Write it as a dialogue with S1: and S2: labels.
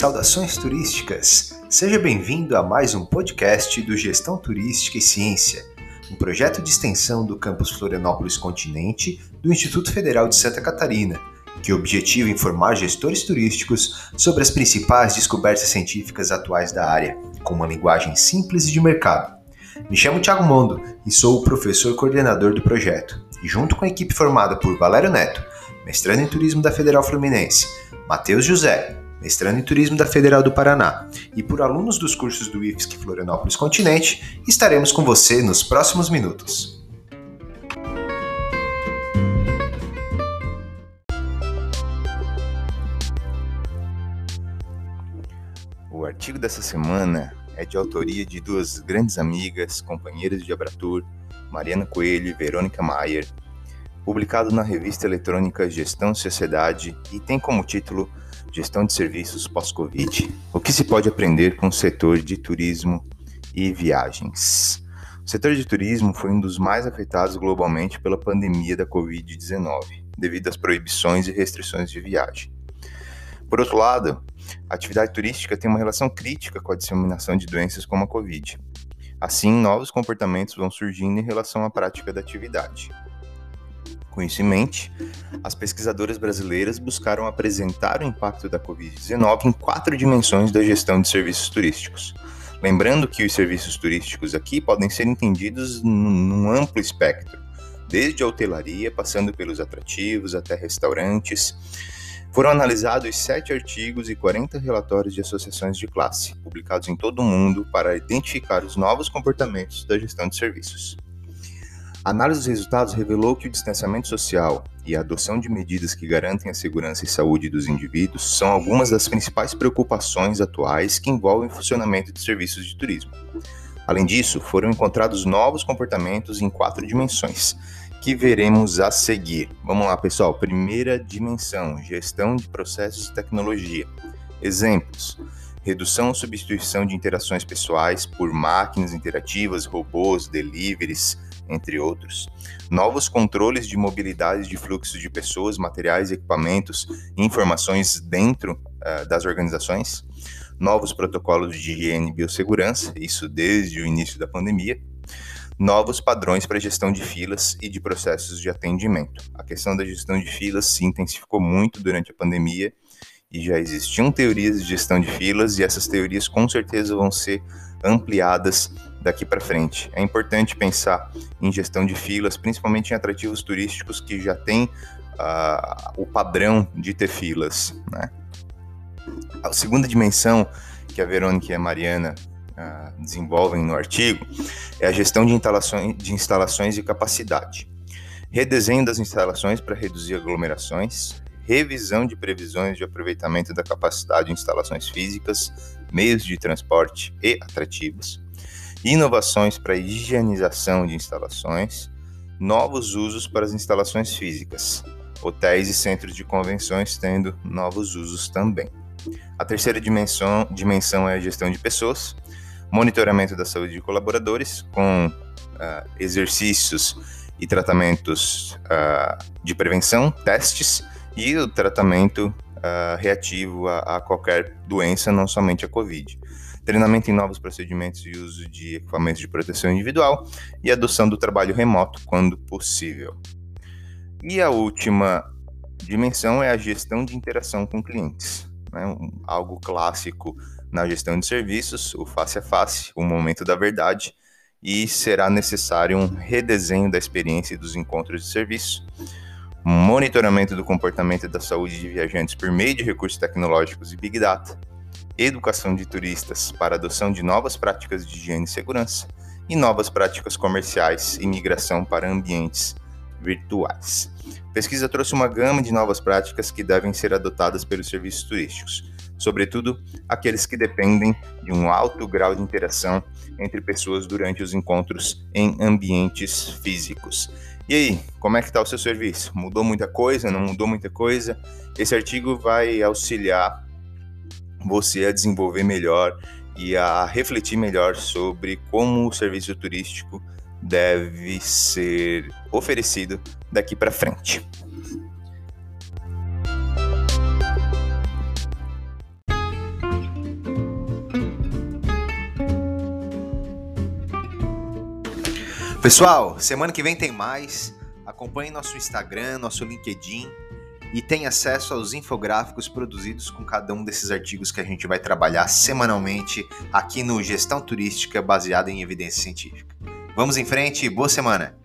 S1: Saudações turísticas! Seja bem-vindo a mais um podcast do Gestão Turística e Ciência, um projeto de extensão do campus Florianópolis Continente do Instituto Federal de Santa Catarina, que objetiva informar gestores turísticos sobre as principais descobertas científicas atuais da área, com uma linguagem simples e de mercado. Me chamo Thiago Mondo e sou o professor coordenador do projeto, e junto com a equipe formada por Valério Neto, mestrando em turismo da Federal Fluminense, Matheus José, mestrando em Turismo da Federal do Paraná, e por alunos dos cursos do IFSC Florianópolis Continente, estaremos com você nos próximos minutos. O artigo dessa semana é de autoria de duas grandes amigas, companheiras de Abratur, Mariana Coelho e Verônica Maier, publicado na revista eletrônica Gestão Sociedade e tem como título Gestão de serviços pós-Covid. O que se pode aprender com o setor de turismo e viagens? O setor de turismo foi um dos mais afetados globalmente pela pandemia da Covid-19, devido às proibições e restrições de viagem. Por outro lado, a atividade turística tem uma relação crítica com a disseminação de doenças como a Covid. Assim, novos comportamentos vão surgindo em relação à prática da atividade. Com isso em mente, as pesquisadoras brasileiras buscaram apresentar o impacto da Covid-19 em quatro dimensões da gestão de serviços turísticos. Lembrando que os serviços turísticos aqui podem ser entendidos num amplo espectro, desde a hotelaria, passando pelos atrativos até restaurantes. Foram analisados sete artigos e 40 relatórios de associações de classe, publicados em todo o mundo para identificar os novos comportamentos da gestão de serviços. A análise dos resultados revelou que o distanciamento social e a adoção de medidas que garantem a segurança e saúde dos indivíduos são algumas das principais preocupações atuais que envolvem o funcionamento de serviços de turismo. Além disso, foram encontrados novos comportamentos em quatro dimensões, que veremos a seguir. Vamos lá, pessoal. Primeira dimensão: gestão de processos e tecnologia. Exemplos: redução ou substituição de interações pessoais por máquinas interativas, robôs, deliveries entre outros. Novos controles de mobilidade de fluxo de pessoas, materiais, equipamentos e informações dentro uh, das organizações. Novos protocolos de higiene e biossegurança, isso desde o início da pandemia. Novos padrões para gestão de filas e de processos de atendimento. A questão da gestão de filas se intensificou muito durante a pandemia e já existiam teorias de gestão de filas e essas teorias com certeza vão ser ampliadas daqui para frente. É importante pensar em gestão de filas, principalmente em atrativos turísticos que já têm uh, o padrão de ter filas. Né? A segunda dimensão que a Verônica e a Mariana uh, desenvolvem no artigo é a gestão de instalações, de instalações e capacidade. Redesenho das instalações para reduzir aglomerações, revisão de previsões de aproveitamento da capacidade de instalações físicas, meios de transporte e atrativos, inovações para higienização de instalações, novos usos para as instalações físicas, hotéis e centros de convenções tendo novos usos também. A terceira dimensão, dimensão é a gestão de pessoas, monitoramento da saúde de colaboradores, com uh, exercícios e tratamentos uh, de prevenção, testes e o tratamento uh, reativo a, a, qualquer doença, não somente a Covid. Treinamento em novos procedimentos e uso de equipamentos de proteção individual e adoção do trabalho remoto quando possível. E a última dimensão é a gestão de interação com clientes, né? algo clássico na gestão de serviços, o face a face, o momento da verdade, e será necessário um redesenho da experiência e dos encontros de serviço monitoramento do comportamento da saúde de viajantes por meio de recursos tecnológicos e Big Data, educação de turistas para adoção de novas práticas de higiene e segurança, e novas práticas comerciais e migração para ambientes virtuais. A pesquisa trouxe uma gama de novas práticas que devem ser adotadas pelos serviços turísticos, sobretudo aqueles que dependem de um alto grau de interação entre pessoas durante os encontros em ambientes físicos. E aí, como é que está o seu serviço? Mudou muita coisa? Não mudou muita coisa? Esse artigo vai auxiliar você a desenvolver melhor e a refletir melhor sobre como o serviço turístico deve ser oferecido daqui para frente. Pessoal, semana que vem tem mais. Acompanhe nosso Instagram, nosso LinkedIn e tenha acesso aos infográficos produzidos com cada um desses artigos que a gente vai trabalhar semanalmente aqui no Gestão Turística baseada em evidência científica. Vamos em frente, boa semana!